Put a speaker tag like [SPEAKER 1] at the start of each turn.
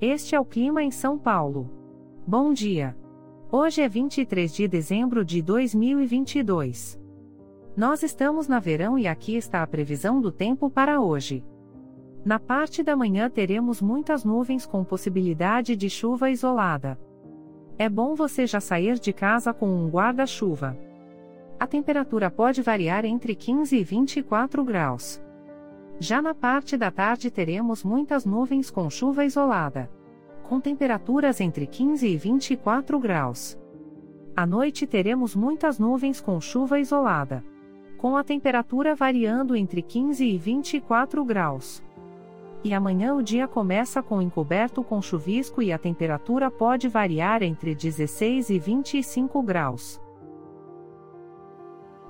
[SPEAKER 1] Este é o clima em São Paulo. Bom dia. Hoje é 23 de dezembro de 2022. Nós estamos na verão e aqui está a previsão do tempo para hoje. Na parte da manhã teremos muitas nuvens com possibilidade de chuva isolada. É bom você já sair de casa com um guarda-chuva. A temperatura pode variar entre 15 e 24 graus. Já na parte da tarde teremos muitas nuvens com chuva isolada. Com temperaturas entre 15 e 24 graus. À noite teremos muitas nuvens com chuva isolada. Com a temperatura variando entre 15 e 24 graus e amanhã o dia começa com encoberto com chuvisco e a temperatura pode variar entre 16 e 25 graus.